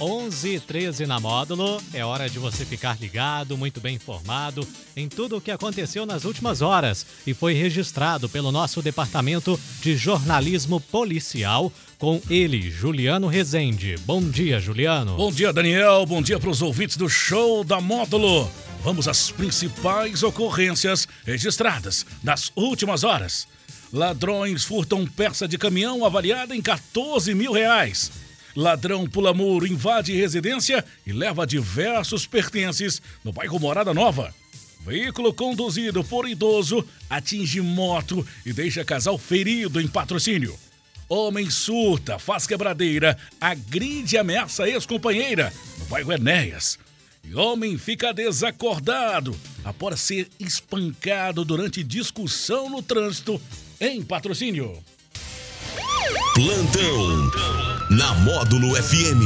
11:13 na módulo. É hora de você ficar ligado, muito bem informado em tudo o que aconteceu nas últimas horas e foi registrado pelo nosso departamento de jornalismo policial com ele, Juliano Rezende. Bom dia, Juliano. Bom dia, Daniel. Bom dia para os ouvintes do show da módulo. Vamos às principais ocorrências registradas nas últimas horas. Ladrões furtam peça de caminhão avaliada em 14 mil reais. Ladrão pula muro, invade residência e leva diversos pertences no bairro Morada Nova. Veículo conduzido por idoso atinge moto e deixa casal ferido em patrocínio. Homem surta, faz quebradeira, agride e ameaça ex-companheira no bairro Enéas. E homem fica desacordado após ser espancado durante discussão no trânsito em patrocínio. Plantão na Módulo FM.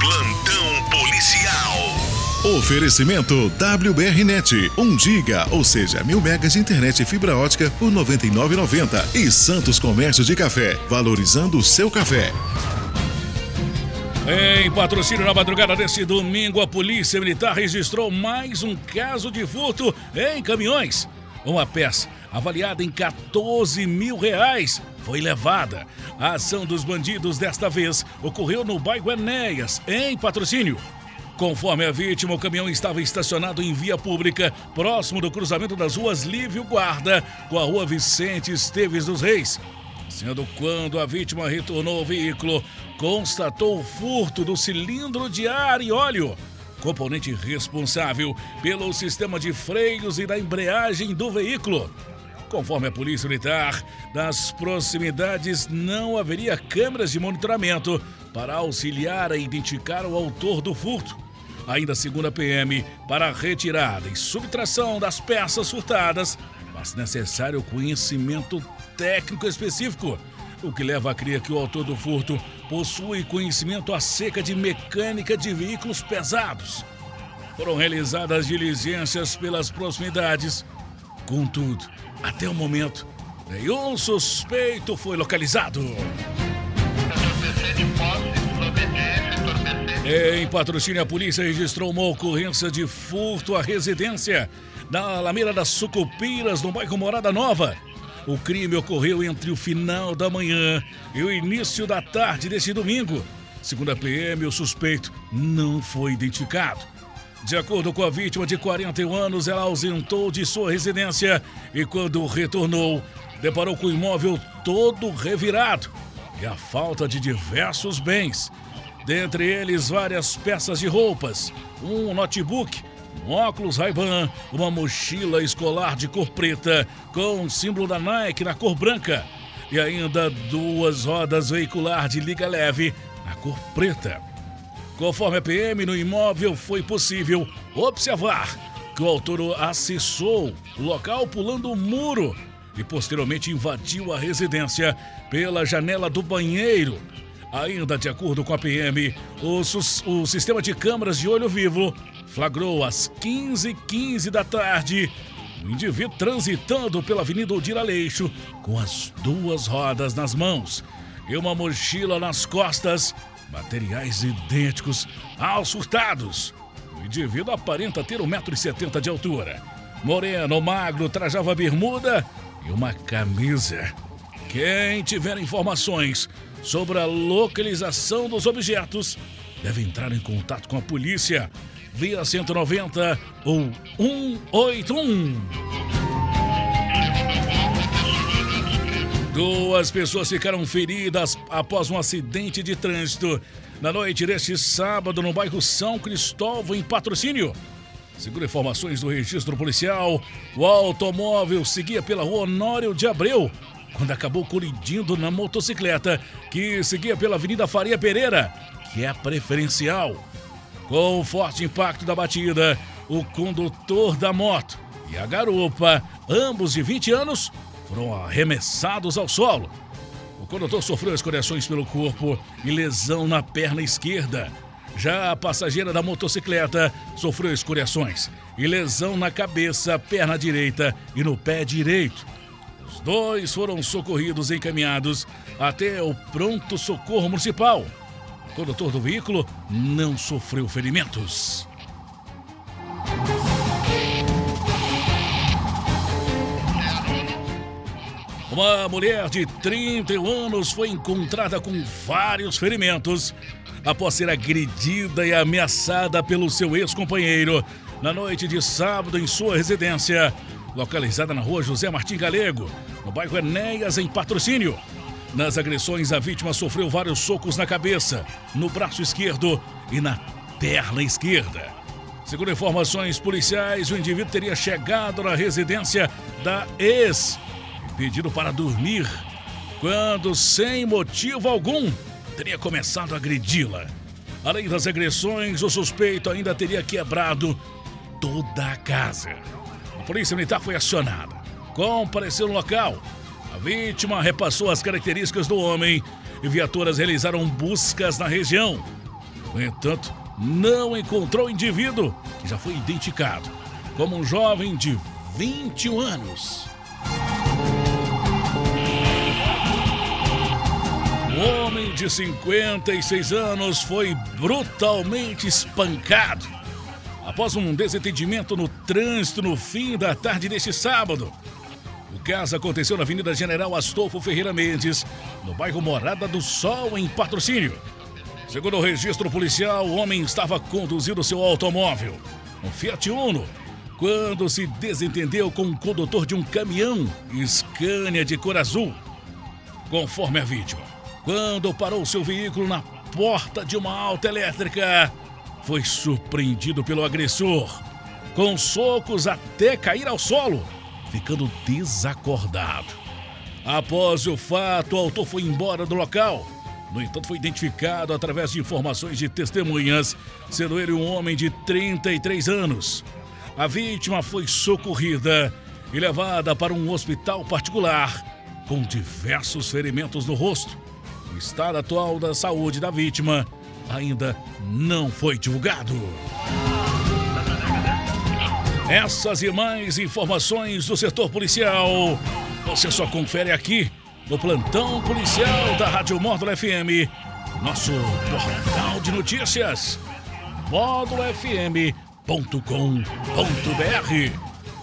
Plantão policial. Oferecimento WBRnet, 1 giga, ou seja, mil megas de internet e fibra ótica por 99,90 e Santos Comércio de Café, valorizando o seu café. Em patrocínio na madrugada desse domingo, a Polícia Militar registrou mais um caso de furto em caminhões. Uma peça avaliada em 14 mil reais foi levada. A ação dos bandidos desta vez ocorreu no bairro Enéas, em patrocínio. Conforme a vítima, o caminhão estava estacionado em via pública, próximo do cruzamento das ruas Lívio Guarda com a rua Vicente Esteves dos Reis. Sendo quando a vítima retornou ao veículo, constatou o furto do cilindro de ar e óleo, componente responsável pelo sistema de freios e da embreagem do veículo. Conforme a Polícia Militar, nas proximidades não haveria câmeras de monitoramento para auxiliar a identificar o autor do furto. Ainda segundo a PM, para a retirada e subtração das peças furtadas, faz necessário conhecimento técnico específico, o que leva a crer que o autor do furto possui conhecimento acerca de mecânica de veículos pesados. Foram realizadas diligências pelas proximidades. Contudo, até o momento, nenhum suspeito foi localizado. Em patrocínio, a polícia registrou uma ocorrência de furto à residência na Alameda das Sucupiras, no bairro Morada Nova. O crime ocorreu entre o final da manhã e o início da tarde deste domingo. Segundo a PM, o suspeito não foi identificado. De acordo com a vítima de 41 anos, ela ausentou de sua residência e, quando retornou, deparou com o imóvel todo revirado e a falta de diversos bens. Dentre eles, várias peças de roupas, um notebook, um óculos Ray-Ban, uma mochila escolar de cor preta com o símbolo da Nike na cor branca e ainda duas rodas veicular de liga leve na cor preta. Conforme a PM, no imóvel foi possível observar que o autor acessou o local pulando o muro e posteriormente invadiu a residência pela janela do banheiro. Ainda de acordo com a PM, o, o sistema de câmeras de olho vivo flagrou às 15h15 15 da tarde um indivíduo transitando pela Avenida Odir Aleixo com as duas rodas nas mãos e uma mochila nas costas materiais idênticos aos furtados. O indivíduo aparenta ter 1,70m de altura. Moreno, magro, trajava bermuda e uma camisa. Quem tiver informações sobre a localização dos objetos deve entrar em contato com a polícia via 190 ou 181. Duas pessoas ficaram feridas após um acidente de trânsito na noite deste sábado no bairro São Cristóvão, em patrocínio. Segundo informações do registro policial, o automóvel seguia pela rua Honório de Abreu quando acabou colidindo na motocicleta que seguia pela Avenida Faria Pereira, que é a preferencial. Com o forte impacto da batida, o condutor da moto e a garupa, ambos de 20 anos, foram arremessados ao solo. O condutor sofreu escoriações pelo corpo e lesão na perna esquerda. Já a passageira da motocicleta sofreu escoriações e lesão na cabeça, perna direita e no pé direito. Os dois foram socorridos e encaminhados até o pronto-socorro municipal. condutor do veículo não sofreu ferimentos. Uma mulher de 31 anos foi encontrada com vários ferimentos após ser agredida e ameaçada pelo seu ex-companheiro na noite de sábado em sua residência, localizada na rua José Martim Galego, no bairro Enéas, em patrocínio. Nas agressões, a vítima sofreu vários socos na cabeça, no braço esquerdo e na perna esquerda. Segundo informações policiais, o indivíduo teria chegado na residência da ex pedido para dormir, quando, sem motivo algum, teria começado a agredi-la. Além das agressões, o suspeito ainda teria quebrado toda a casa. A polícia militar foi acionada, compareceu no local. A vítima repassou as características do homem e viaturas realizaram buscas na região. No entanto, não encontrou o indivíduo, que já foi identificado como um jovem de 21 anos. De 56 anos foi brutalmente espancado após um desentendimento no trânsito no fim da tarde deste sábado. O caso aconteceu na Avenida General Astolfo Ferreira Mendes, no bairro Morada do Sol, em patrocínio. Segundo o registro policial, o homem estava conduzindo seu automóvel, um Fiat Uno, quando se desentendeu com o condutor de um caminhão Scania de cor azul. Conforme a vítima, quando parou seu veículo na porta de uma alta elétrica, foi surpreendido pelo agressor, com socos até cair ao solo, ficando desacordado. Após o fato, o autor foi embora do local no entanto, foi identificado através de informações de testemunhas, sendo ele um homem de 33 anos. A vítima foi socorrida e levada para um hospital particular, com diversos ferimentos no rosto. O estado atual da saúde da vítima ainda não foi divulgado. Essas e mais informações do setor policial você só confere aqui no plantão policial da Rádio Módulo FM, nosso portal de notícias, módulofm.com.br.